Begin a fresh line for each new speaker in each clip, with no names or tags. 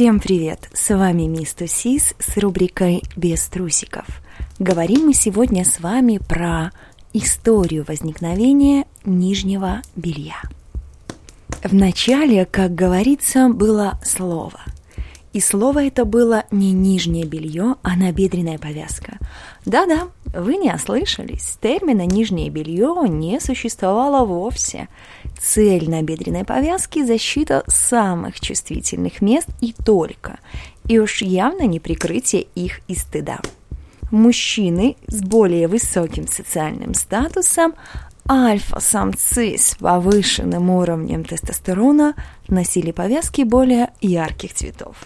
Всем привет! С вами Мисс Тусис с рубрикой «Без трусиков». Говорим мы сегодня с вами про историю возникновения нижнего белья. В начале, как говорится, было слово. И слово это было не нижнее белье, а набедренная повязка. Да-да, вы не ослышались, термина «нижнее белье» не существовало вовсе. Цель набедренной повязки – защита самых чувствительных мест и только, и уж явно не прикрытие их и стыда. Мужчины с более высоким социальным статусом Альфа-самцы с повышенным уровнем тестостерона носили повязки более ярких цветов.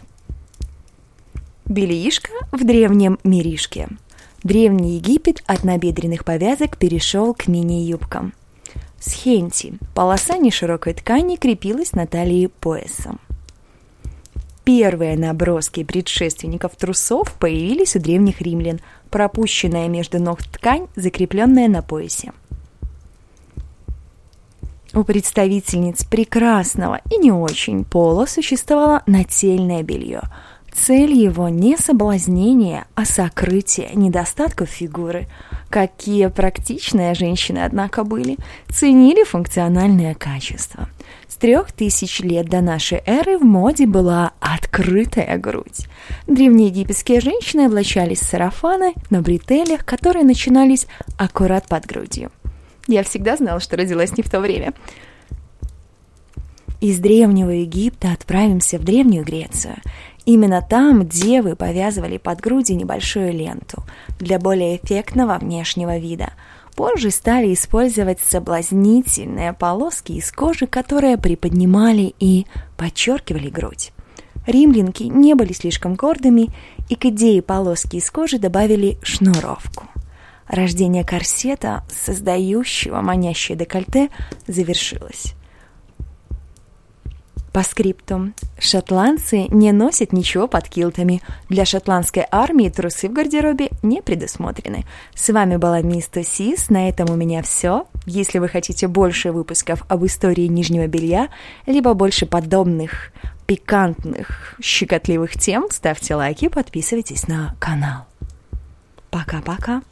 Бельишко в древнем миришке. Древний Египет от набедренных повязок перешел к мини-юбкам. Схенти – полоса неширокой ткани крепилась на талии поясом. Первые наброски предшественников трусов появились у древних римлян, пропущенная между ног ткань, закрепленная на поясе – у представительниц прекрасного и не очень пола существовало нательное белье. Цель его не соблазнение, а сокрытие недостатков фигуры. Какие практичные женщины, однако, были, ценили функциональное качество. С трех тысяч лет до нашей эры в моде была открытая грудь. Древнеегипетские женщины облачались сарафаны на бретелях, которые начинались аккурат под грудью. Я всегда знала, что родилась не в то время. Из Древнего Египта отправимся в Древнюю Грецию. Именно там девы повязывали под груди небольшую ленту для более эффектного внешнего вида. Позже стали использовать соблазнительные полоски из кожи, которые приподнимали и подчеркивали грудь. Римлянки не были слишком гордыми и к идее полоски из кожи добавили шнуровку. Рождение корсета, создающего манящее декольте, завершилось. По скрипту. Шотландцы не носят ничего под килтами. Для шотландской армии трусы в гардеробе не предусмотрены. С вами была Мисс Сис. На этом у меня все. Если вы хотите больше выпусков об истории нижнего белья, либо больше подобных пикантных, щекотливых тем, ставьте лайки, подписывайтесь на канал. Пока-пока.